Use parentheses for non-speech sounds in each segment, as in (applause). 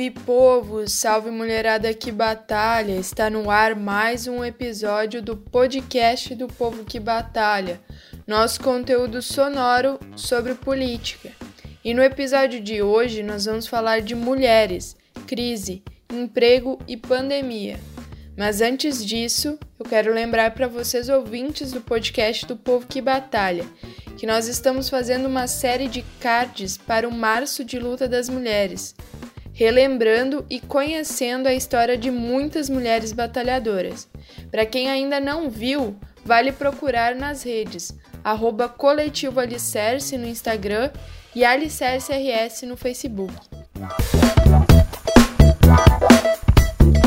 Salve povo, salve mulherada que batalha! Está no ar mais um episódio do podcast do Povo que Batalha, nosso conteúdo sonoro sobre política. E no episódio de hoje nós vamos falar de mulheres, crise, emprego e pandemia. Mas antes disso, eu quero lembrar para vocês ouvintes do podcast do Povo que Batalha que nós estamos fazendo uma série de cards para o Março de Luta das Mulheres relembrando e conhecendo a história de muitas mulheres batalhadoras. Para quem ainda não viu, vale procurar nas redes, arroba Coletivo Alicerce no Instagram e Alicerce RS no Facebook.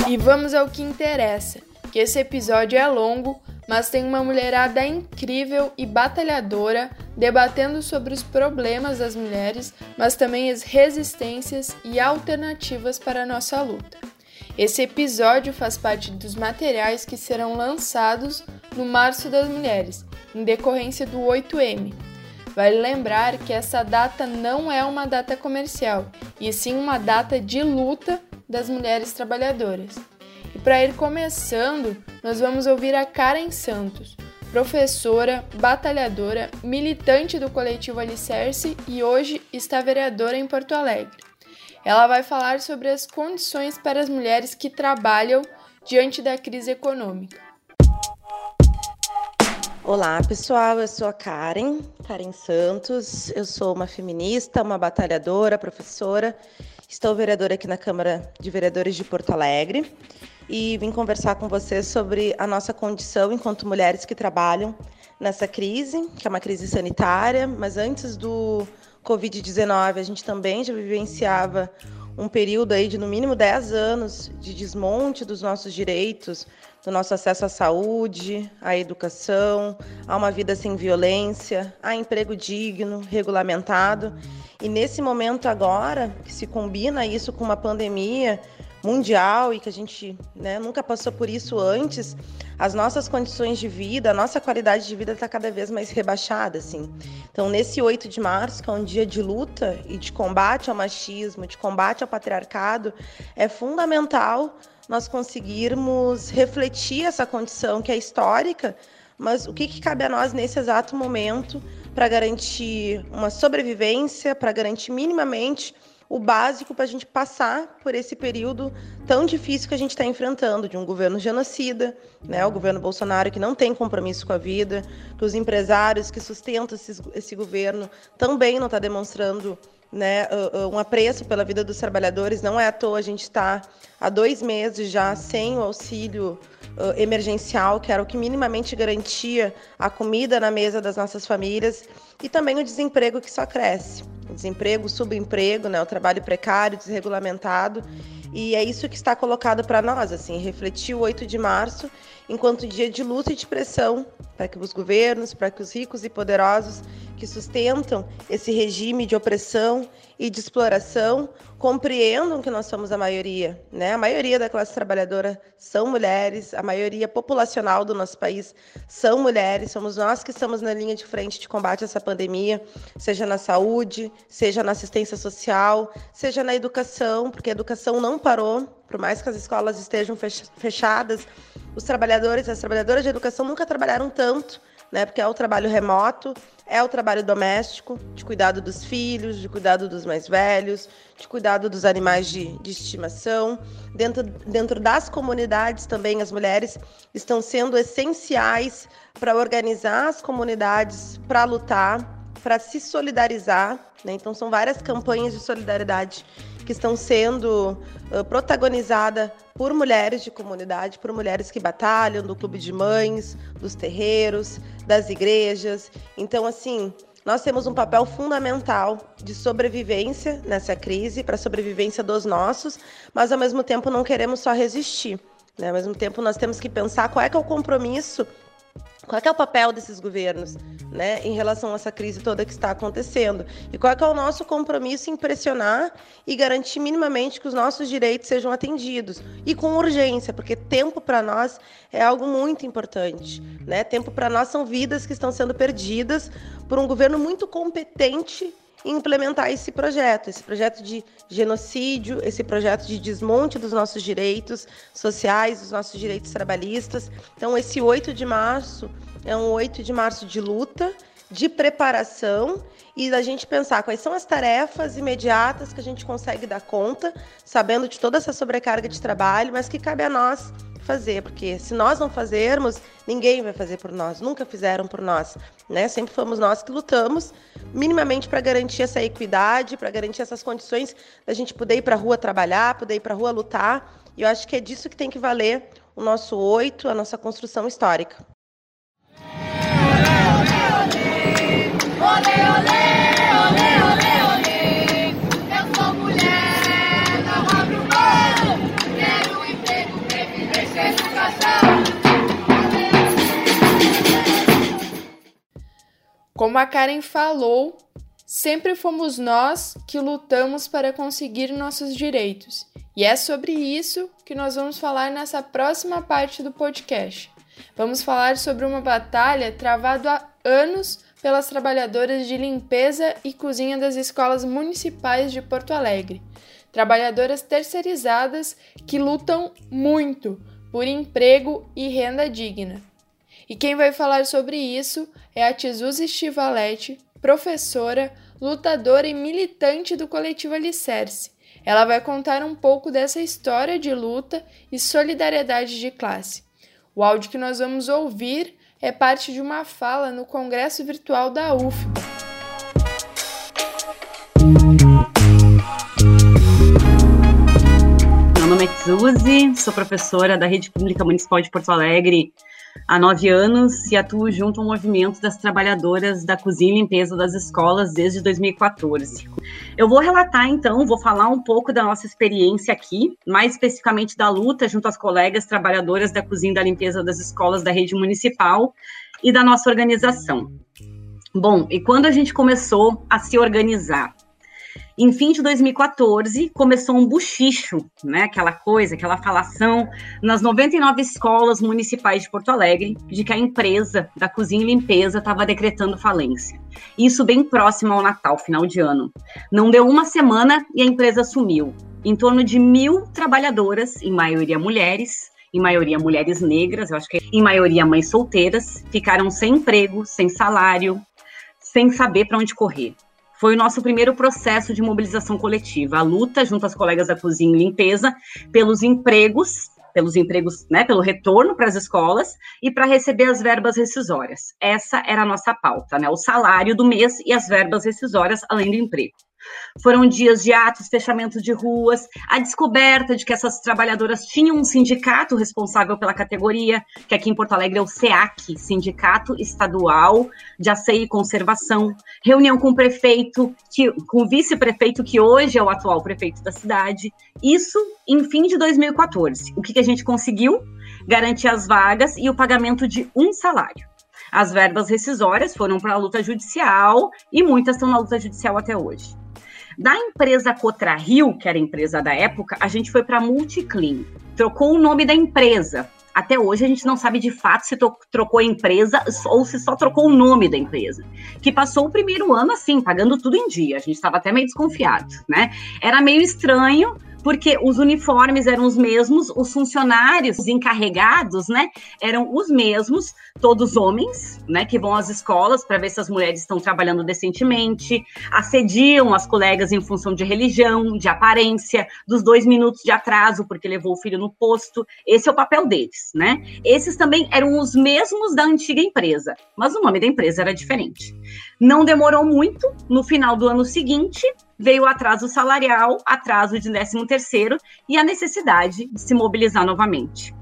E vamos ao que interessa, que esse episódio é longo, mas tem uma mulherada incrível e batalhadora debatendo sobre os problemas das mulheres, mas também as resistências e alternativas para a nossa luta. Esse episódio faz parte dos materiais que serão lançados no Março das Mulheres, em decorrência do 8M. Vale lembrar que essa data não é uma data comercial, e sim uma data de luta das mulheres trabalhadoras. E para ir começando, nós vamos ouvir a Karen Santos, professora, batalhadora, militante do coletivo Alicerce e hoje está vereadora em Porto Alegre. Ela vai falar sobre as condições para as mulheres que trabalham diante da crise econômica. Olá, pessoal. Eu sou a Karen, Karen Santos. Eu sou uma feminista, uma batalhadora, professora. Estou vereadora aqui na Câmara de Vereadores de Porto Alegre e vim conversar com vocês sobre a nossa condição enquanto mulheres que trabalham nessa crise, que é uma crise sanitária, mas antes do Covid-19 a gente também já vivenciava um período aí de no mínimo 10 anos de desmonte dos nossos direitos, do nosso acesso à saúde, à educação, a uma vida sem violência, a emprego digno, regulamentado. E nesse momento agora, que se combina isso com uma pandemia mundial e que a gente né, nunca passou por isso antes, as nossas condições de vida, a nossa qualidade de vida está cada vez mais rebaixada, assim. Então, nesse 8 de março, que é um dia de luta e de combate ao machismo, de combate ao patriarcado, é fundamental nós conseguirmos refletir essa condição que é histórica, mas o que, que cabe a nós nesse exato momento para garantir uma sobrevivência, para garantir minimamente o básico para a gente passar por esse período tão difícil que a gente está enfrentando, de um governo genocida, né, o governo Bolsonaro que não tem compromisso com a vida, que os empresários que sustentam esse, esse governo também não está demonstrando né, um apreço pela vida dos trabalhadores. Não é à toa a gente está há dois meses já sem o auxílio uh, emergencial, que era o que minimamente garantia a comida na mesa das nossas famílias, e também o desemprego que só cresce desemprego, subemprego, né, o trabalho precário, desregulamentado. E é isso que está colocado para nós, assim, refletir o 8 de março enquanto dia de luta e de pressão para que os governos, para que os ricos e poderosos que sustentam esse regime de opressão e de exploração compreendam que nós somos a maioria, né? A maioria da classe trabalhadora são mulheres, a maioria populacional do nosso país são mulheres, somos nós que estamos na linha de frente de combate a essa pandemia, seja na saúde, seja na assistência social, seja na educação, porque a educação não parou, por mais que as escolas estejam fechadas, os trabalhadores, as trabalhadoras de educação nunca trabalharam tanto, né? Porque é o trabalho remoto, é o trabalho doméstico, de cuidado dos filhos, de cuidado dos mais velhos, de cuidado dos animais de, de estimação. Dentro, dentro das comunidades também, as mulheres estão sendo essenciais para organizar as comunidades, para lutar, para se solidarizar. Né? Então, são várias campanhas de solidariedade que estão sendo uh, protagonizadas por mulheres de comunidade, por mulheres que batalham, do clube de mães, dos terreiros, das igrejas. Então, assim, nós temos um papel fundamental de sobrevivência nessa crise, para a sobrevivência dos nossos, mas ao mesmo tempo não queremos só resistir. Né? Ao mesmo tempo, nós temos que pensar qual é que é o compromisso qual é, é, o papel desses governos né, em relação a essa crise toda que está acontecendo? E qual é, é o nosso compromisso em pressionar e garantir minimamente que os nossos direitos sejam atendidos? E com urgência, porque tempo para nós é algo muito importante. Né? Tempo para nós são vidas que estão sendo perdidas por um governo muito competente implementar esse projeto, esse projeto de genocídio, esse projeto de desmonte dos nossos direitos sociais, dos nossos direitos trabalhistas. Então, esse 8 de março é um 8 de março de luta, de preparação e da gente pensar quais são as tarefas imediatas que a gente consegue dar conta, sabendo de toda essa sobrecarga de trabalho, mas que cabe a nós fazer, porque se nós não fazermos, ninguém vai fazer por nós, nunca fizeram por nós, né? Sempre fomos nós que lutamos minimamente para garantir essa equidade, para garantir essas condições da gente poder ir para a rua trabalhar, poder ir para a rua lutar. E eu acho que é disso que tem que valer o nosso oito, a nossa construção histórica. Como a Karen falou, sempre fomos nós que lutamos para conseguir nossos direitos. E é sobre isso que nós vamos falar nessa próxima parte do podcast. Vamos falar sobre uma batalha travada há anos pelas trabalhadoras de limpeza e cozinha das escolas municipais de Porto Alegre. Trabalhadoras terceirizadas que lutam muito por emprego e renda digna. E quem vai falar sobre isso é a Tizuzi Stivaletti, professora, lutadora e militante do coletivo Alicerce. Ela vai contar um pouco dessa história de luta e solidariedade de classe. O áudio que nós vamos ouvir é parte de uma fala no Congresso Virtual da UFBA. Meu nome é Tsuzi, sou professora da Rede Pública Municipal de Porto Alegre há nove anos e atuo junto ao movimento das trabalhadoras da cozinha e limpeza das escolas desde 2014. Eu vou relatar então, vou falar um pouco da nossa experiência aqui, mais especificamente da luta junto às colegas trabalhadoras da cozinha e da limpeza das escolas da rede municipal e da nossa organização. Bom, e quando a gente começou a se organizar? Em fim de 2014, começou um buchicho, né? Aquela coisa, aquela falação nas 99 escolas municipais de Porto Alegre de que a empresa da cozinha e limpeza estava decretando falência. Isso bem próximo ao Natal, final de ano. Não deu uma semana e a empresa sumiu. Em torno de mil trabalhadoras, em maioria mulheres, em maioria mulheres negras, eu acho que em maioria mães solteiras, ficaram sem emprego, sem salário, sem saber para onde correr foi o nosso primeiro processo de mobilização coletiva, a luta junto às colegas da cozinha e limpeza pelos empregos, pelos empregos, né, pelo retorno para as escolas e para receber as verbas rescisórias. Essa era a nossa pauta, né, o salário do mês e as verbas rescisórias além do emprego. Foram dias de atos, fechamentos de ruas, a descoberta de que essas trabalhadoras tinham um sindicato responsável pela categoria, que aqui em Porto Alegre é o SEAC, Sindicato Estadual de Aceio e Conservação, reunião com o prefeito, que, com o vice-prefeito, que hoje é o atual prefeito da cidade. Isso em fim de 2014. O que, que a gente conseguiu? Garantir as vagas e o pagamento de um salário. As verbas rescisórias foram para a luta judicial e muitas estão na luta judicial até hoje. Da empresa Cotra Rio, que era a empresa da época, a gente foi para Multiclean. Trocou o nome da empresa. Até hoje a gente não sabe de fato se trocou a empresa ou se só trocou o nome da empresa. Que passou o primeiro ano assim, pagando tudo em dia. A gente estava até meio desconfiado, né? Era meio estranho, porque os uniformes eram os mesmos, os funcionários encarregados, né, eram os mesmos, todos homens, né, que vão às escolas para ver se as mulheres estão trabalhando decentemente, assediam as colegas em função de religião, de aparência, dos dois minutos de atraso porque levou o filho no posto. Esse é o papel deles, né? Esses também eram os mesmos da antiga empresa, mas o nome da empresa era diferente. Não demorou muito, no final do ano seguinte, veio o atraso salarial, atraso de 13 terceiro e a necessidade de se mobilizar novamente.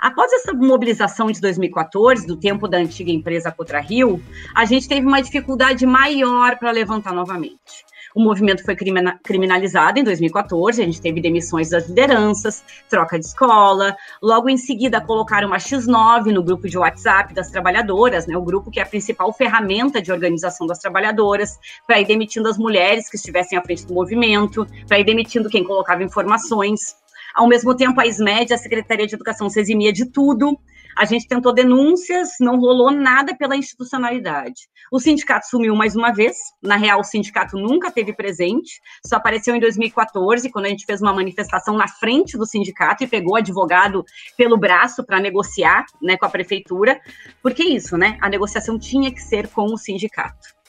Após essa mobilização de 2014, do tempo da antiga empresa Cotra Rio, a gente teve uma dificuldade maior para levantar novamente. O movimento foi criminalizado em 2014, a gente teve demissões das lideranças, troca de escola. Logo em seguida, colocaram uma X9 no grupo de WhatsApp das trabalhadoras, né, o grupo que é a principal ferramenta de organização das trabalhadoras, para ir demitindo as mulheres que estivessem à frente do movimento, para ir demitindo quem colocava informações. Ao mesmo tempo, a SMED, a Secretaria de Educação, se eximia de tudo. A gente tentou denúncias, não rolou nada pela institucionalidade. O sindicato sumiu mais uma vez. Na real, o sindicato nunca teve presente, só apareceu em 2014, quando a gente fez uma manifestação na frente do sindicato e pegou o advogado pelo braço para negociar né, com a prefeitura. Porque isso, né? A negociação tinha que ser com o sindicato.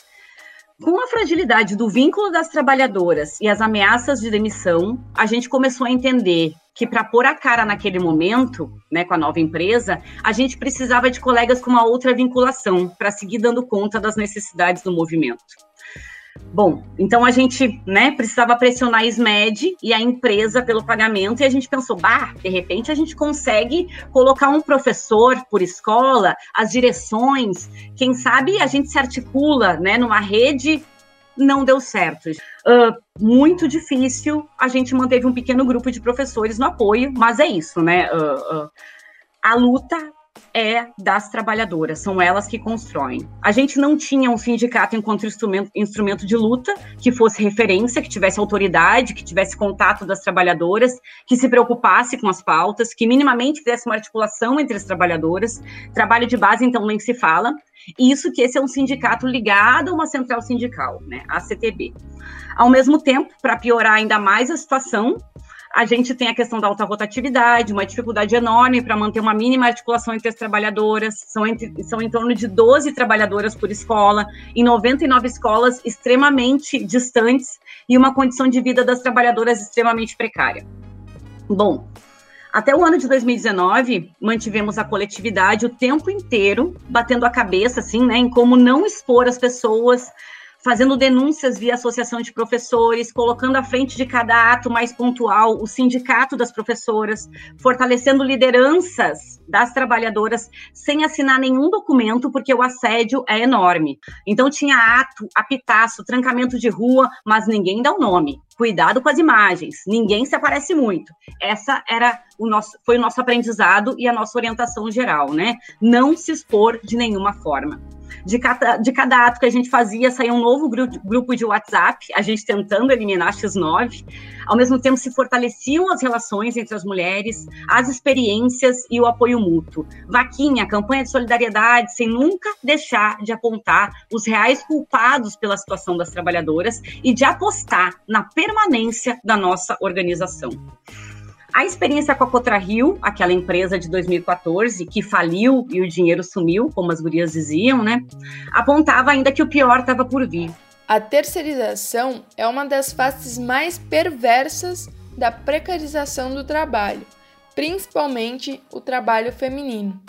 Com a fragilidade do vínculo das trabalhadoras e as ameaças de demissão, a gente começou a entender que para pôr a cara naquele momento, né, com a nova empresa, a gente precisava de colegas com uma outra vinculação para seguir dando conta das necessidades do movimento. Bom, então a gente, né, precisava pressionar a SMED e a empresa pelo pagamento e a gente pensou, bah, de repente a gente consegue colocar um professor por escola, as direções, quem sabe a gente se articula, né, numa rede não deu certo. Uh, muito difícil. A gente manteve um pequeno grupo de professores no apoio, mas é isso, né? Uh, uh, a luta é das trabalhadoras, são elas que constroem. A gente não tinha um sindicato enquanto instrumento, instrumento de luta que fosse referência, que tivesse autoridade, que tivesse contato das trabalhadoras, que se preocupasse com as pautas, que minimamente fizesse uma articulação entre as trabalhadoras. Trabalho de base, então, nem se fala. Isso que esse é um sindicato ligado a uma central sindical, né, a CTB. Ao mesmo tempo, para piorar ainda mais a situação, a gente tem a questão da alta rotatividade, uma dificuldade enorme para manter uma mínima articulação entre as trabalhadoras. São, entre, são em torno de 12 trabalhadoras por escola, em 99 escolas extremamente distantes e uma condição de vida das trabalhadoras extremamente precária. Bom, até o ano de 2019, mantivemos a coletividade o tempo inteiro, batendo a cabeça, assim, né, em como não expor as pessoas fazendo denúncias via associação de professores, colocando à frente de cada ato mais pontual o sindicato das professoras, fortalecendo lideranças das trabalhadoras sem assinar nenhum documento, porque o assédio é enorme. Então tinha ato, apitaço, trancamento de rua, mas ninguém dá o um nome. Cuidado com as imagens, ninguém se aparece muito. Essa era o nosso, foi o nosso aprendizado e a nossa orientação geral, né? Não se expor de nenhuma forma. De cada, de cada ato que a gente fazia, saía um novo grupo, de WhatsApp, a gente tentando eliminar a X9. Ao mesmo tempo, se fortaleciam as relações entre as mulheres, as experiências e o apoio mútuo. Vaquinha, campanha de solidariedade, sem nunca deixar de apontar os reais culpados pela situação das trabalhadoras e de apostar na permanência da nossa organização. A experiência com a Cotra-Rio, aquela empresa de 2014 que faliu e o dinheiro sumiu, como as gurias diziam, né? Apontava ainda que o pior estava por vir. A terceirização é uma das faces mais perversas da precarização do trabalho, principalmente o trabalho feminino.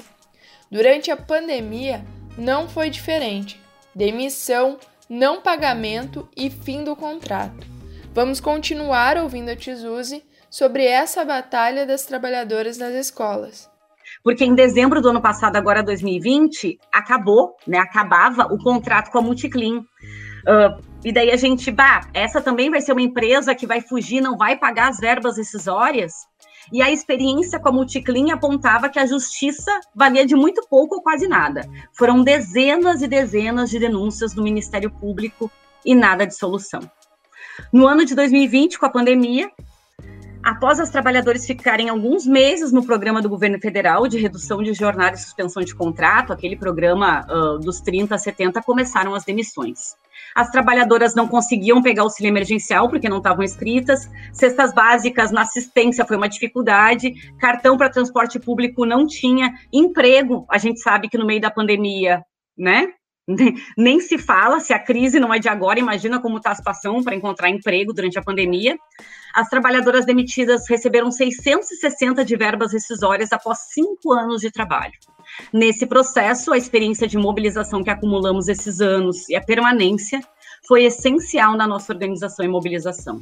Durante a pandemia, não foi diferente. Demissão, não pagamento e fim do contrato. Vamos continuar ouvindo a Tizuzi sobre essa batalha das trabalhadoras nas escolas. Porque em dezembro do ano passado, agora 2020, acabou, né? Acabava o contrato com a Multiclean. Uh, e daí a gente, bah, essa também vai ser uma empresa que vai fugir, não vai pagar as verbas rescisórias. E a experiência com a Multiclean apontava que a justiça valia de muito pouco ou quase nada. Foram dezenas e dezenas de denúncias do Ministério Público e nada de solução. No ano de 2020, com a pandemia, após as trabalhadoras ficarem alguns meses no programa do governo federal de redução de jornada e suspensão de contrato, aquele programa uh, dos 30 a 70, começaram as demissões. As trabalhadoras não conseguiam pegar auxílio emergencial porque não estavam inscritas, cestas básicas na assistência foi uma dificuldade, cartão para transporte público não tinha, emprego, a gente sabe que no meio da pandemia, né? (laughs) Nem se fala, se a crise não é de agora, imagina como está a situação para encontrar emprego durante a pandemia. As trabalhadoras demitidas receberam 660 de verbas rescisórias após cinco anos de trabalho. Nesse processo, a experiência de mobilização que acumulamos esses anos e a permanência foi essencial na nossa organização e mobilização.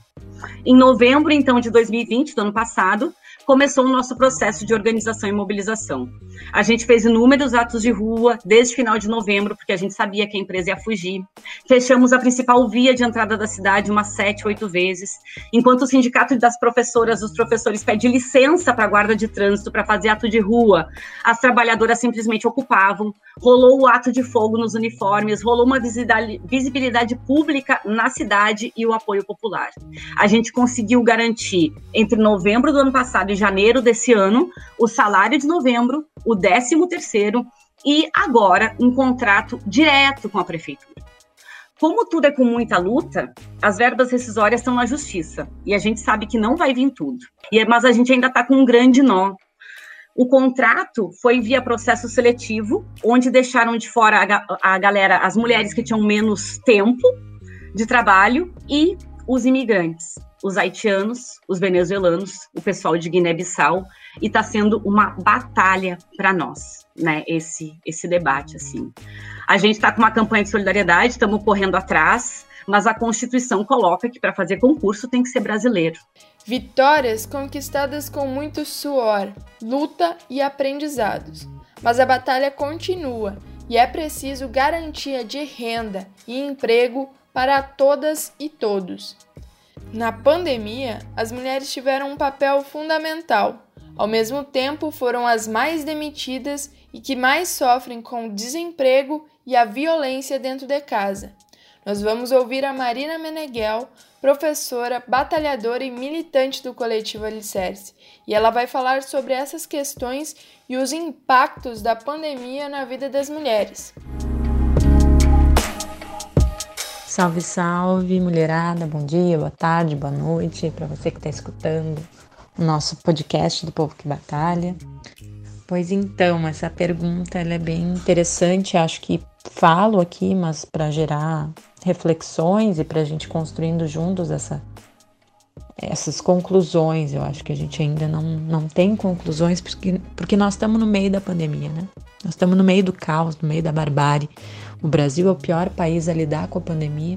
Em novembro, então, de 2020, do ano passado, começou o nosso processo de organização e mobilização. A gente fez inúmeros atos de rua desde final de novembro, porque a gente sabia que a empresa ia fugir. Fechamos a principal via de entrada da cidade umas sete, oito vezes, enquanto o sindicato das professoras, os professores pede licença para a guarda de trânsito para fazer ato de rua, as trabalhadoras simplesmente ocupavam. Rolou o ato de fogo nos uniformes, rolou uma visibilidade pública na cidade e o apoio popular. A gente conseguiu garantir entre novembro do ano passado em janeiro desse ano o salário de novembro, o décimo terceiro e agora um contrato direto com a prefeitura. Como tudo é com muita luta, as verbas rescisórias estão na justiça e a gente sabe que não vai vir tudo. É, mas a gente ainda está com um grande nó. O contrato foi via processo seletivo, onde deixaram de fora a, a galera, as mulheres que tinham menos tempo de trabalho e os imigrantes, os haitianos, os venezuelanos, o pessoal de Guiné-Bissau, e está sendo uma batalha para nós, né? Esse esse debate assim. A gente está com uma campanha de solidariedade, estamos correndo atrás, mas a Constituição coloca que para fazer concurso tem que ser brasileiro. Vitórias conquistadas com muito suor, luta e aprendizados. Mas a batalha continua e é preciso garantia de renda e emprego para todas e todos. Na pandemia, as mulheres tiveram um papel fundamental. Ao mesmo tempo, foram as mais demitidas e que mais sofrem com o desemprego e a violência dentro de casa. Nós vamos ouvir a Marina Meneghel, professora, batalhadora e militante do coletivo Alicerce, e ela vai falar sobre essas questões e os impactos da pandemia na vida das mulheres. Salve, salve, mulherada, bom dia, boa tarde, boa noite para você que está escutando o nosso podcast do Povo que Batalha. Pois então, essa pergunta é bem interessante, acho que falo aqui, mas para gerar reflexões e para a gente construindo juntos essa, essas conclusões. Eu acho que a gente ainda não, não tem conclusões porque, porque nós estamos no meio da pandemia, né? Nós estamos no meio do caos, no meio da barbárie. O Brasil é o pior país a lidar com a pandemia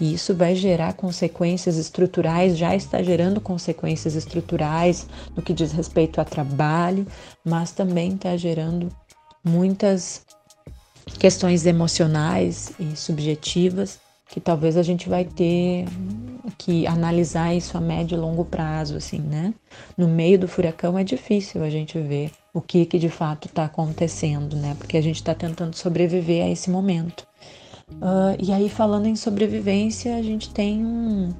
e isso vai gerar consequências estruturais, já está gerando consequências estruturais no que diz respeito a trabalho, mas também está gerando muitas questões emocionais e subjetivas que talvez a gente vai ter que analisar isso a médio e longo prazo, assim, né? No meio do furacão é difícil a gente ver o que, que de fato está acontecendo, né? Porque a gente está tentando sobreviver a esse momento. Uh, e aí, falando em sobrevivência, a gente tem um.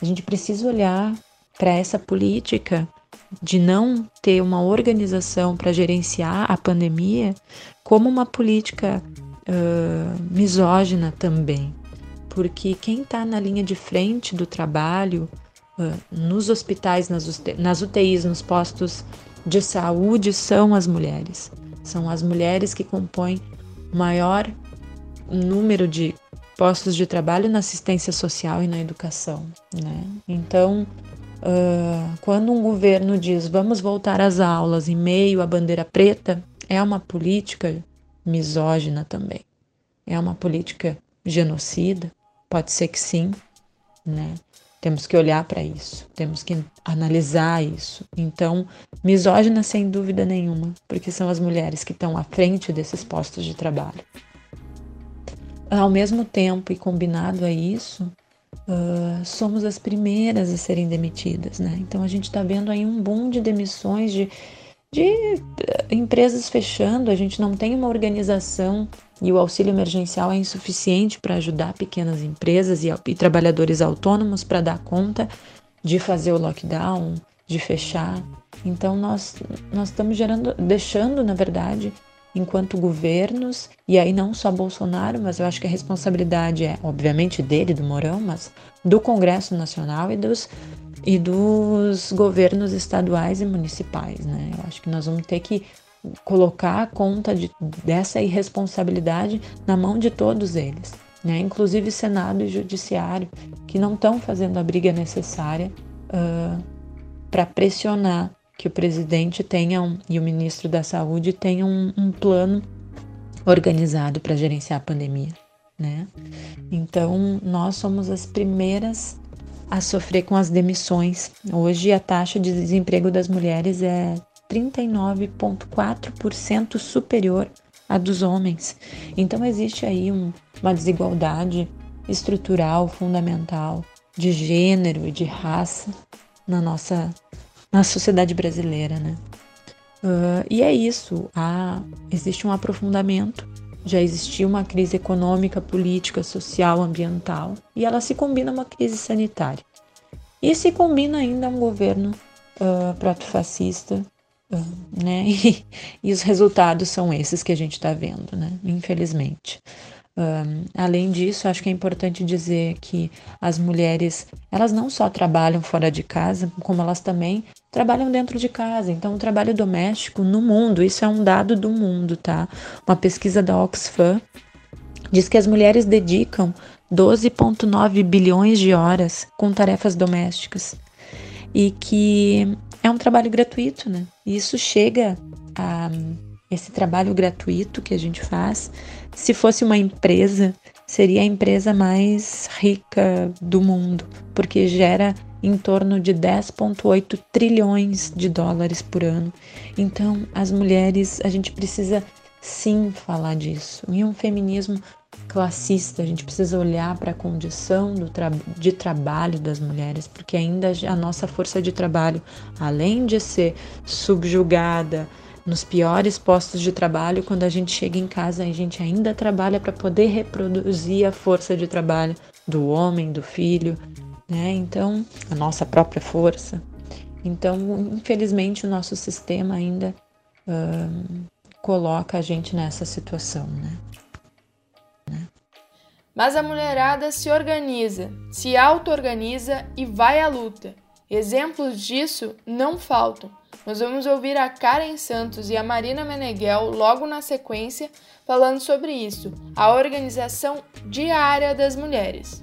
A gente precisa olhar para essa política de não ter uma organização para gerenciar a pandemia como uma política uh, misógina também, porque quem está na linha de frente do trabalho, uh, nos hospitais, nas, UTIs, nos postos de saúde, são as mulheres. São as mulheres que compõem maior número de postos de trabalho na assistência social e na educação. Né? Então, uh, quando um governo diz vamos voltar às aulas em meio à bandeira preta, é uma política misógina também. É uma política genocida, Pode ser que sim, né? Temos que olhar para isso, temos que analisar isso. Então, misógina sem dúvida nenhuma, porque são as mulheres que estão à frente desses postos de trabalho. Ao mesmo tempo, e combinado a isso, uh, somos as primeiras a serem demitidas, né? Então, a gente está vendo aí um boom de demissões de, de empresas fechando, a gente não tem uma organização e o auxílio emergencial é insuficiente para ajudar pequenas empresas e, e trabalhadores autônomos para dar conta de fazer o lockdown, de fechar. Então nós nós estamos gerando, deixando, na verdade, enquanto governos, e aí não só Bolsonaro, mas eu acho que a responsabilidade é, obviamente, dele, do Morão, mas do Congresso Nacional e dos, e dos governos estaduais e municipais, né? Eu acho que nós vamos ter que colocar a conta de, dessa irresponsabilidade na mão de todos eles, né? inclusive Senado e Judiciário, que não estão fazendo a briga necessária uh, para pressionar que o presidente tenha um, e o ministro da Saúde tenham um, um plano organizado para gerenciar a pandemia. Né? Então, nós somos as primeiras a sofrer com as demissões. Hoje, a taxa de desemprego das mulheres é 39,4% superior à dos homens. Então existe aí um, uma desigualdade estrutural fundamental de gênero e de raça na nossa na sociedade brasileira, né? Uh, e é isso. Há, existe um aprofundamento. Já existiu uma crise econômica, política, social, ambiental, e ela se combina a uma crise sanitária. E se combina ainda um governo uh, protofascista, uh, né? (laughs) E, e, os resultados são esses que a gente está vendo, né? Infelizmente. Um, além disso, acho que é importante dizer que as mulheres, elas não só trabalham fora de casa, como elas também trabalham dentro de casa. Então, o trabalho doméstico no mundo, isso é um dado do mundo, tá? Uma pesquisa da Oxfam diz que as mulheres dedicam 12,9 bilhões de horas com tarefas domésticas e que é um trabalho gratuito, né? E isso chega a esse trabalho gratuito que a gente faz se fosse uma empresa, seria a empresa mais rica do mundo, porque gera em torno de 10,8 trilhões de dólares por ano. Então, as mulheres, a gente precisa sim falar disso. E um feminismo classista, a gente precisa olhar para a condição tra de trabalho das mulheres, porque ainda a nossa força de trabalho, além de ser subjugada, nos piores postos de trabalho, quando a gente chega em casa, a gente ainda trabalha para poder reproduzir a força de trabalho do homem, do filho, né? Então, a nossa própria força. Então, infelizmente, o nosso sistema ainda uh, coloca a gente nessa situação, né? né? Mas a mulherada se organiza, se auto-organiza e vai à luta. Exemplos disso não faltam. Nós vamos ouvir a Karen Santos e a Marina Meneghel logo na sequência falando sobre isso, a organização diária das mulheres.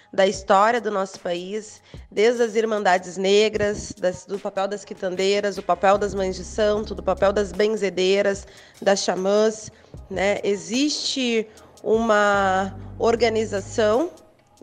da história do nosso país, desde as irmandades negras, das, do papel das quitandeiras, do papel das mães de santo, do papel das benzedeiras, das xamãs, né? Existe uma organização,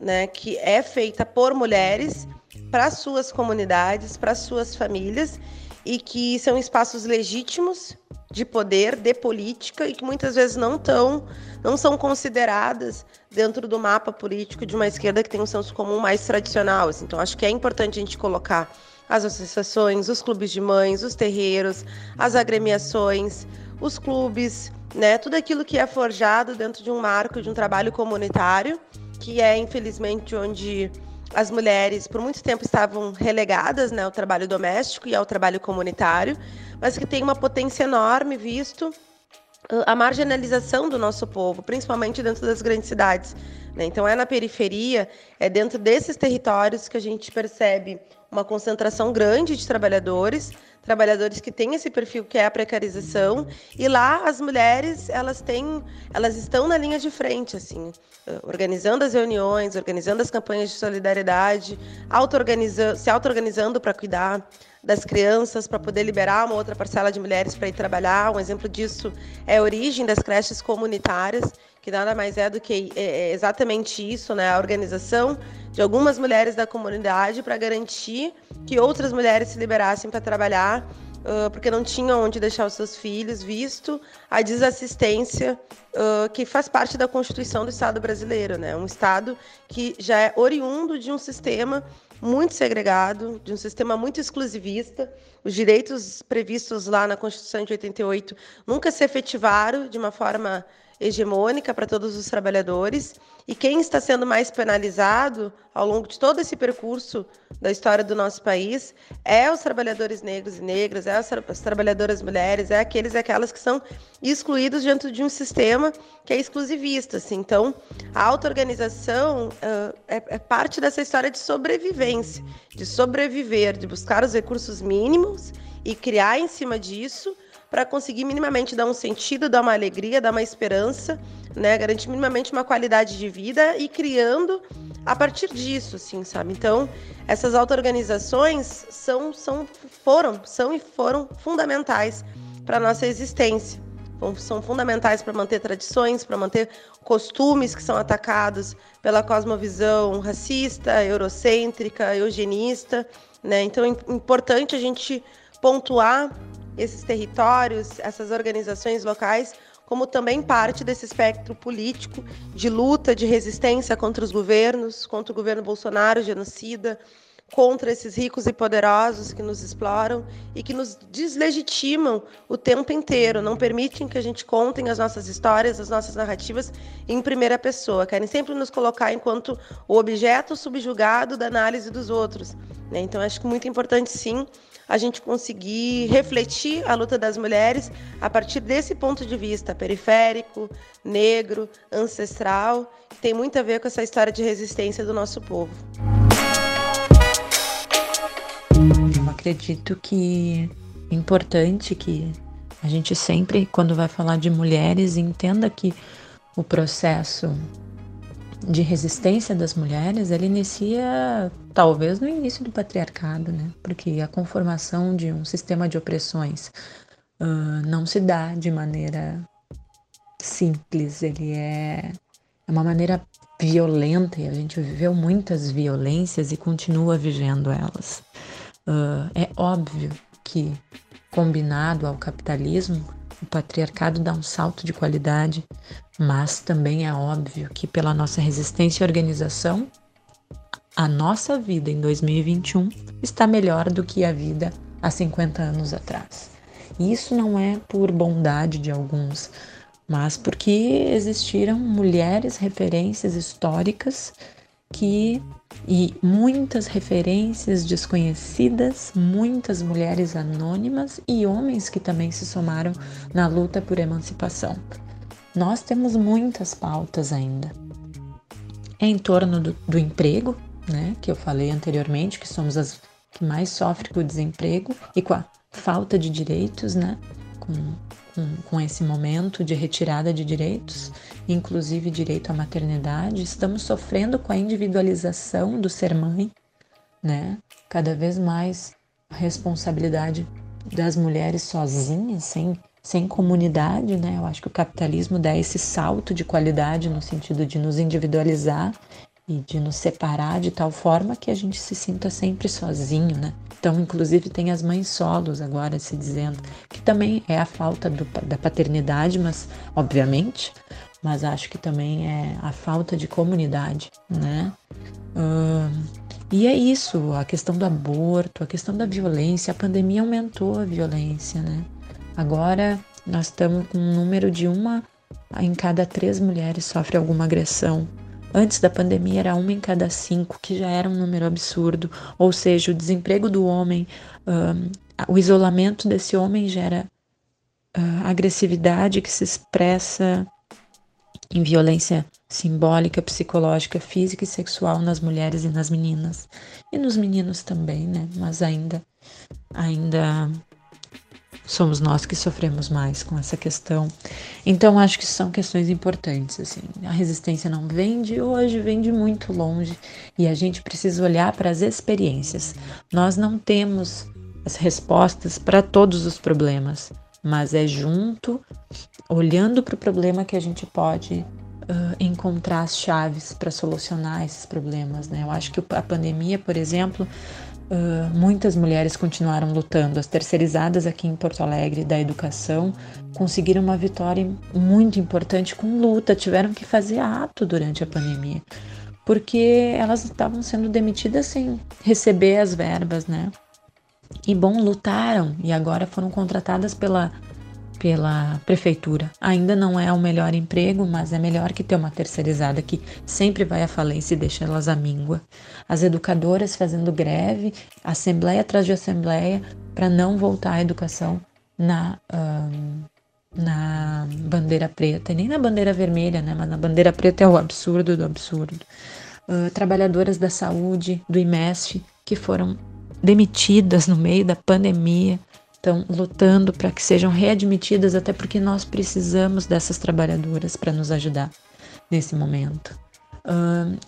né, que é feita por mulheres para suas comunidades, para suas famílias e que são espaços legítimos de poder, de política e que muitas vezes não tão, não são consideradas dentro do mapa político de uma esquerda que tem um senso comum mais tradicional. Assim. Então acho que é importante a gente colocar as associações, os clubes de mães, os terreiros, as agremiações, os clubes, né, tudo aquilo que é forjado dentro de um marco de um trabalho comunitário, que é infelizmente onde as mulheres por muito tempo estavam relegadas né, ao trabalho doméstico e ao trabalho comunitário, mas que tem uma potência enorme visto a marginalização do nosso povo, principalmente dentro das grandes cidades. Né? Então, é na periferia, é dentro desses territórios que a gente percebe uma concentração grande de trabalhadores, trabalhadores que têm esse perfil que é a precarização, e lá as mulheres elas têm, elas estão na linha de frente, assim, organizando as reuniões, organizando as campanhas de solidariedade, auto se auto-organizando para cuidar das crianças para poder liberar uma outra parcela de mulheres para ir trabalhar. Um exemplo disso é a origem das creches comunitárias, que nada mais é do que é, é exatamente isso, né? A organização de algumas mulheres da comunidade para garantir que outras mulheres se liberassem para trabalhar, uh, porque não tinham onde deixar os seus filhos, visto a desassistência uh, que faz parte da Constituição do Estado brasileiro, né? Um Estado que já é oriundo de um sistema muito segregado, de um sistema muito exclusivista. Os direitos previstos lá na Constituição de 88 nunca se efetivaram de uma forma hegemônica para todos os trabalhadores. E quem está sendo mais penalizado ao longo de todo esse percurso da história do nosso país é os trabalhadores negros e negras, é as, as trabalhadoras mulheres, é aqueles e aquelas que são excluídos dentro de um sistema que é exclusivista. Assim. Então, a auto-organização uh, é, é parte dessa história de sobrevivência, de sobreviver, de buscar os recursos mínimos e criar em cima disso para conseguir minimamente dar um sentido, dar uma alegria, dar uma esperança, né? Garantir minimamente uma qualidade de vida e criando a partir disso, assim, sabe? Então, essas auto-organizações são, são, foram, são e foram fundamentais para a nossa existência. São fundamentais para manter tradições, para manter costumes que são atacados pela cosmovisão racista, eurocêntrica, eugenista. Né? Então é importante a gente pontuar esses territórios, essas organizações locais, como também parte desse espectro político de luta, de resistência contra os governos, contra o governo Bolsonaro, genocida, contra esses ricos e poderosos que nos exploram e que nos deslegitimam o tempo inteiro, não permitem que a gente contem as nossas histórias, as nossas narrativas em primeira pessoa. Querem sempre nos colocar enquanto o objeto subjugado da análise dos outros. Né? Então, acho que muito importante, sim, a gente conseguir refletir a luta das mulheres a partir desse ponto de vista periférico, negro, ancestral, que tem muito a ver com essa história de resistência do nosso povo. Eu acredito que é importante que a gente sempre, quando vai falar de mulheres, entenda que o processo de resistência das mulheres, ele inicia talvez no início do patriarcado, né? Porque a conformação de um sistema de opressões uh, não se dá de maneira simples, ele é, é uma maneira violenta e a gente viveu muitas violências e continua vivendo elas. Uh, é óbvio que, combinado ao capitalismo, o patriarcado dá um salto de qualidade, mas também é óbvio que, pela nossa resistência e organização, a nossa vida em 2021 está melhor do que a vida há 50 anos atrás. E isso não é por bondade de alguns, mas porque existiram mulheres referências históricas que e muitas referências desconhecidas, muitas mulheres anônimas e homens que também se somaram na luta por emancipação. Nós temos muitas pautas ainda. É em torno do, do emprego, né, que eu falei anteriormente, que somos as que mais sofrem com o desemprego e com a falta de direitos, né, com com, com esse momento de retirada de direitos, inclusive direito à maternidade, estamos sofrendo com a individualização do ser mãe, né? Cada vez mais a responsabilidade das mulheres sozinhas, sem, sem comunidade, né? Eu acho que o capitalismo dá esse salto de qualidade no sentido de nos individualizar e de nos separar de tal forma que a gente se sinta sempre sozinho, né? Então, inclusive, tem as mães solos agora se dizendo que também é a falta do, da paternidade, mas obviamente, mas acho que também é a falta de comunidade, né? Uh, e é isso, a questão do aborto, a questão da violência, a pandemia aumentou a violência, né? Agora nós estamos com um número de uma em cada três mulheres sofre alguma agressão. Antes da pandemia era uma em cada cinco, que já era um número absurdo. Ou seja, o desemprego do homem, o isolamento desse homem gera uh, agressividade que se expressa em violência simbólica, psicológica, física e sexual nas mulheres e nas meninas. E nos meninos também, né? Mas ainda, ainda somos nós que sofremos mais com essa questão. Então acho que são questões importantes assim. A resistência não vem de hoje, vem de muito longe e a gente precisa olhar para as experiências. Nós não temos as respostas para todos os problemas, mas é junto, olhando para o problema que a gente pode Uh, encontrar as chaves para solucionar esses problemas. Né? Eu acho que a pandemia, por exemplo, Uh, muitas mulheres continuaram lutando. As terceirizadas aqui em Porto Alegre da educação conseguiram uma vitória muito importante com luta, tiveram que fazer ato durante a pandemia, porque elas estavam sendo demitidas sem receber as verbas, né? E bom, lutaram e agora foram contratadas pela pela prefeitura. Ainda não é o melhor emprego, mas é melhor que ter uma terceirizada que sempre vai à falência e deixa elas à míngua. As educadoras fazendo greve, assembleia atrás de assembleia, para não voltar à educação na, um, na bandeira preta, e nem na bandeira vermelha, né? mas na bandeira preta é o absurdo do absurdo. Uh, trabalhadoras da saúde, do IMESF, que foram demitidas no meio da pandemia, estão lutando para que sejam readmitidas, até porque nós precisamos dessas trabalhadoras para nos ajudar nesse momento.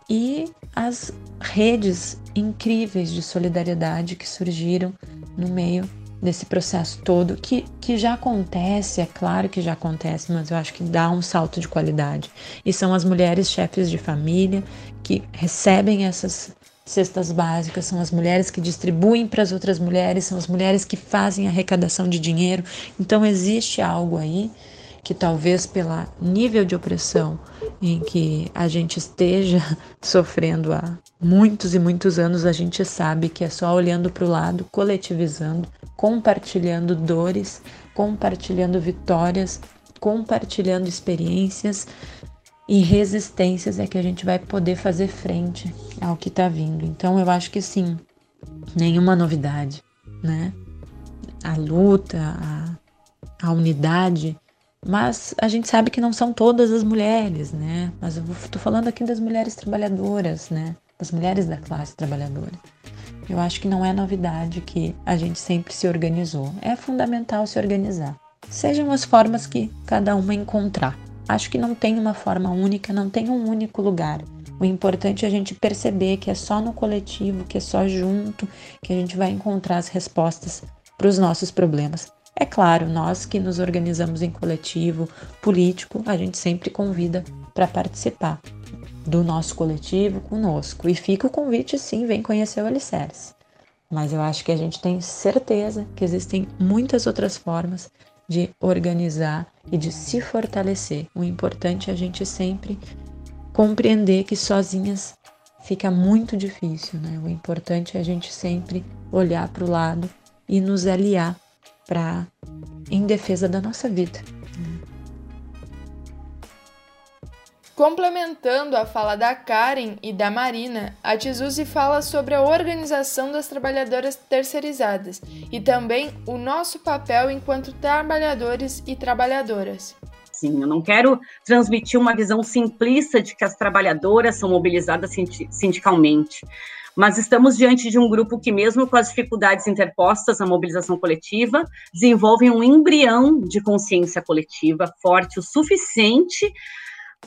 E as redes incríveis de solidariedade que surgiram no meio desse processo todo, que, que já acontece, é claro que já acontece, mas eu acho que dá um salto de qualidade. E são as mulheres chefes de família que recebem essas cestas básicas, são as mulheres que distribuem para as outras mulheres, são as mulheres que fazem arrecadação de dinheiro. Então existe algo aí que talvez pelo nível de opressão em que a gente esteja (laughs) sofrendo há muitos e muitos anos, a gente sabe que é só olhando para o lado, coletivizando, compartilhando dores, compartilhando vitórias, compartilhando experiências e resistências é que a gente vai poder fazer frente ao que está vindo. Então eu acho que sim, nenhuma novidade, né? A luta, a, a unidade mas a gente sabe que não são todas as mulheres, né? Mas eu estou falando aqui das mulheres trabalhadoras, né? Das mulheres da classe trabalhadora. Eu acho que não é novidade que a gente sempre se organizou. É fundamental se organizar. Sejam as formas que cada uma encontrar. Acho que não tem uma forma única, não tem um único lugar. O importante é a gente perceber que é só no coletivo, que é só junto que a gente vai encontrar as respostas para os nossos problemas. É claro, nós que nos organizamos em coletivo político, a gente sempre convida para participar do nosso coletivo conosco. E fica o convite, sim, vem conhecer o Alicerce. Mas eu acho que a gente tem certeza que existem muitas outras formas de organizar e de se fortalecer. O importante é a gente sempre compreender que sozinhas fica muito difícil, né? O importante é a gente sempre olhar para o lado e nos aliar para em defesa da nossa vida. Complementando a fala da Karen e da Marina, a Tizuzi fala sobre a organização das trabalhadoras terceirizadas e também o nosso papel enquanto trabalhadores e trabalhadoras. Sim, eu não quero transmitir uma visão simplista de que as trabalhadoras são mobilizadas sindicalmente mas estamos diante de um grupo que, mesmo com as dificuldades interpostas à mobilização coletiva, desenvolve um embrião de consciência coletiva forte o suficiente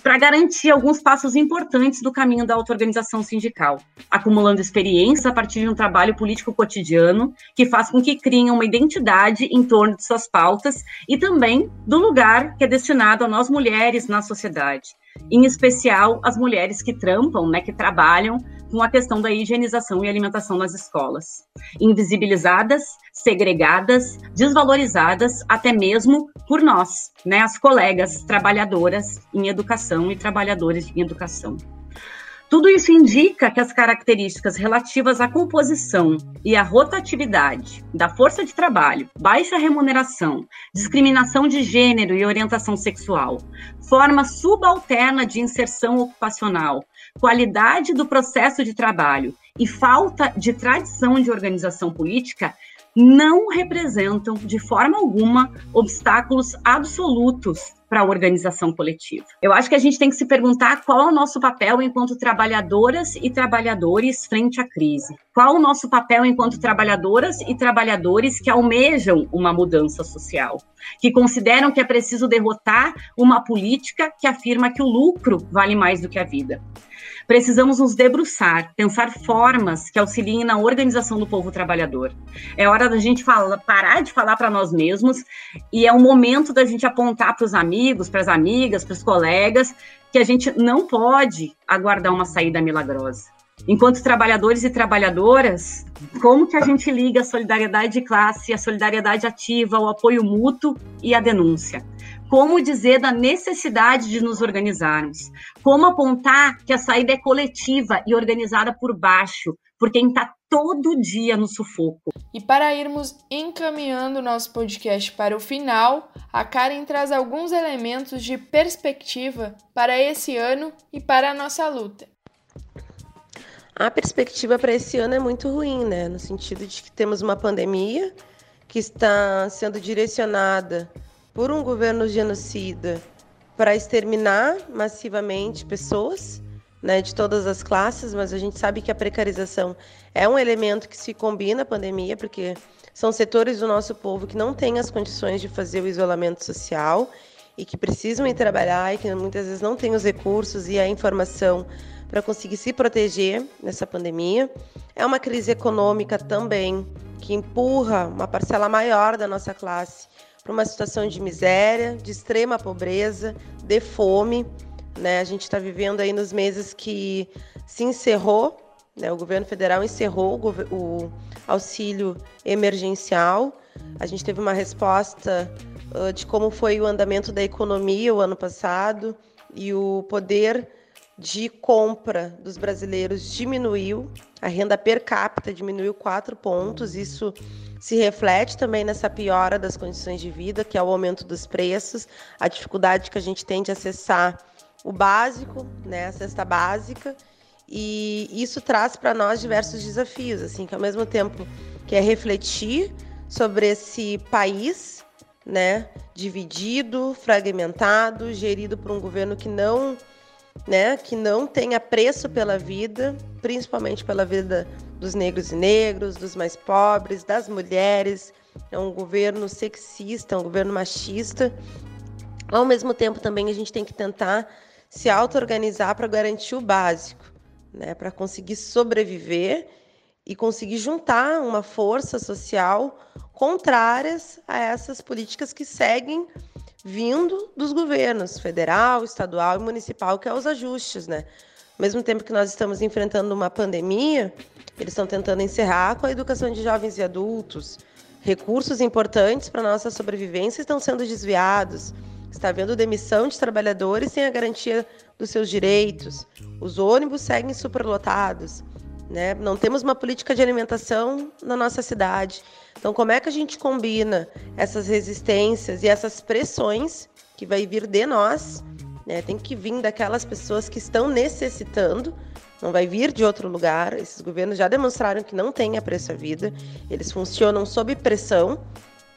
para garantir alguns passos importantes do caminho da auto-organização sindical, acumulando experiência a partir de um trabalho político cotidiano que faz com que criem uma identidade em torno de suas pautas e também do lugar que é destinado a nós mulheres na sociedade, em especial as mulheres que trampam, né, que trabalham com a questão da higienização e alimentação nas escolas. Invisibilizadas, segregadas, desvalorizadas, até mesmo por nós, né, as colegas trabalhadoras em educação e trabalhadores em educação. Tudo isso indica que as características relativas à composição e à rotatividade da força de trabalho, baixa remuneração, discriminação de gênero e orientação sexual, forma subalterna de inserção ocupacional, qualidade do processo de trabalho e falta de tradição de organização política não representam, de forma alguma, obstáculos absolutos para a organização coletiva. Eu acho que a gente tem que se perguntar qual é o nosso papel enquanto trabalhadoras e trabalhadores frente à crise. Qual o nosso papel enquanto trabalhadoras e trabalhadores que almejam uma mudança social, que consideram que é preciso derrotar uma política que afirma que o lucro vale mais do que a vida. Precisamos nos debruçar, pensar formas que auxiliem na organização do povo trabalhador. É hora da gente parar de falar para nós mesmos e é o momento da gente apontar para os amigos, para as amigas, para os colegas, que a gente não pode aguardar uma saída milagrosa. Enquanto trabalhadores e trabalhadoras, como que a gente liga a solidariedade de classe, a solidariedade ativa, o apoio mútuo e a denúncia? Como dizer da necessidade de nos organizarmos, como apontar que a saída é coletiva e organizada por baixo, por quem está todo dia no sufoco. E para irmos encaminhando nosso podcast para o final, a Karen traz alguns elementos de perspectiva para esse ano e para a nossa luta. A perspectiva para esse ano é muito ruim, né? No sentido de que temos uma pandemia que está sendo direcionada por um governo genocida para exterminar massivamente pessoas né, de todas as classes, mas a gente sabe que a precarização é um elemento que se combina à pandemia, porque são setores do nosso povo que não têm as condições de fazer o isolamento social e que precisam ir trabalhar e que muitas vezes não têm os recursos e a informação para conseguir se proteger nessa pandemia. É uma crise econômica também que empurra uma parcela maior da nossa classe para uma situação de miséria, de extrema pobreza, de fome. Né? A gente está vivendo aí nos meses que se encerrou Né? O governo federal encerrou o, o auxílio emergencial. A gente teve uma resposta uh, de como foi o andamento da economia o ano passado e o poder de compra dos brasileiros diminuiu, a renda per capita diminuiu 4 pontos. Isso se reflete também nessa piora das condições de vida, que é o aumento dos preços, a dificuldade que a gente tem de acessar o básico, né, a cesta básica, e isso traz para nós diversos desafios, assim, que ao mesmo tempo que é refletir sobre esse país, né, dividido, fragmentado, gerido por um governo que não né, que não tem apreço pela vida, principalmente pela vida dos negros e negros, dos mais pobres, das mulheres. É um governo sexista, é um governo machista. Ao mesmo tempo, também a gente tem que tentar se auto-organizar para garantir o básico, né, para conseguir sobreviver e conseguir juntar uma força social contrárias a essas políticas que seguem vindo dos governos federal, estadual e municipal, que é os ajustes, né? Ao mesmo tempo que nós estamos enfrentando uma pandemia, eles estão tentando encerrar com a educação de jovens e adultos. Recursos importantes para nossa sobrevivência estão sendo desviados. Está havendo demissão de trabalhadores sem a garantia dos seus direitos. Os ônibus seguem superlotados. Né? Não temos uma política de alimentação na nossa cidade. Então, como é que a gente combina essas resistências e essas pressões que vai vir de nós? Né? Tem que vir daquelas pessoas que estão necessitando, não vai vir de outro lugar. Esses governos já demonstraram que não têm apreço à vida, eles funcionam sob pressão,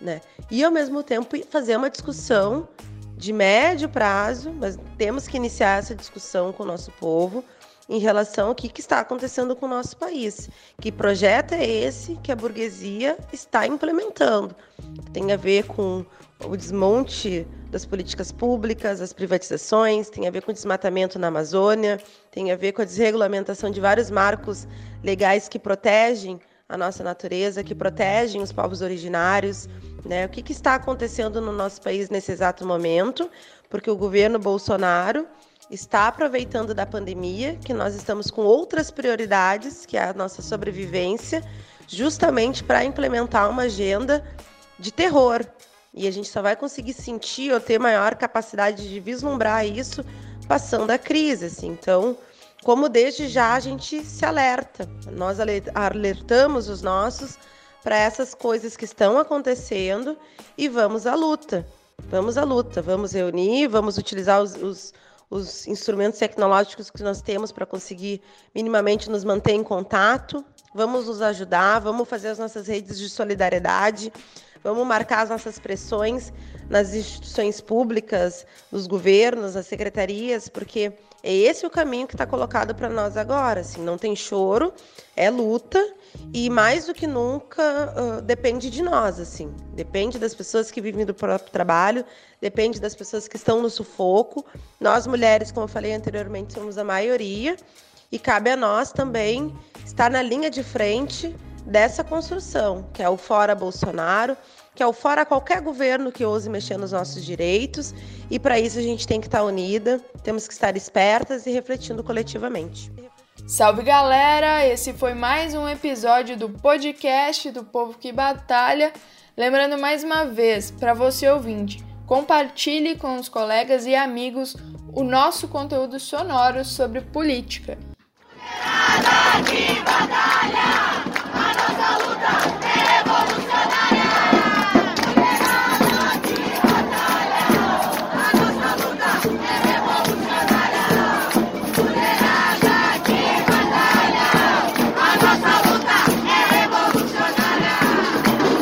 né? E ao mesmo tempo fazer uma discussão de médio prazo, mas temos que iniciar essa discussão com o nosso povo em relação ao que, que está acontecendo com o nosso país. Que projeto é esse que a burguesia está implementando? Tem a ver com o desmonte das políticas públicas, as privatizações, tem a ver com desmatamento na Amazônia, tem a ver com a desregulamentação de vários marcos legais que protegem a nossa natureza, que protegem os povos originários. Né? O que, que está acontecendo no nosso país nesse exato momento? Porque o governo Bolsonaro está aproveitando da pandemia, que nós estamos com outras prioridades, que é a nossa sobrevivência, justamente para implementar uma agenda de terror. E a gente só vai conseguir sentir ou ter maior capacidade de vislumbrar isso passando a crise. Assim. Então, como desde já a gente se alerta, nós alertamos os nossos para essas coisas que estão acontecendo e vamos à luta. Vamos à luta, vamos reunir, vamos utilizar os, os os instrumentos tecnológicos que nós temos para conseguir minimamente nos manter em contato. Vamos nos ajudar, vamos fazer as nossas redes de solidariedade, vamos marcar as nossas pressões nas instituições públicas, nos governos, nas secretarias, porque é esse o caminho que está colocado para nós agora. Assim, não tem choro, é luta e mais do que nunca uh, depende de nós. Assim, depende das pessoas que vivem do próprio trabalho, depende das pessoas que estão no sufoco. Nós mulheres, como eu falei anteriormente, somos a maioria e cabe a nós também estar na linha de frente dessa construção, que é o fora Bolsonaro, que é o fora qualquer governo que ouse mexer nos nossos direitos, e para isso a gente tem que estar unida, temos que estar espertas e refletindo coletivamente. Salve galera! Esse foi mais um episódio do podcast do Povo que Batalha. Lembrando mais uma vez, para você ouvinte, compartilhe com os colegas e amigos o nosso conteúdo sonoro sobre política. Nada de batalha, a nossa luta é revolucionária.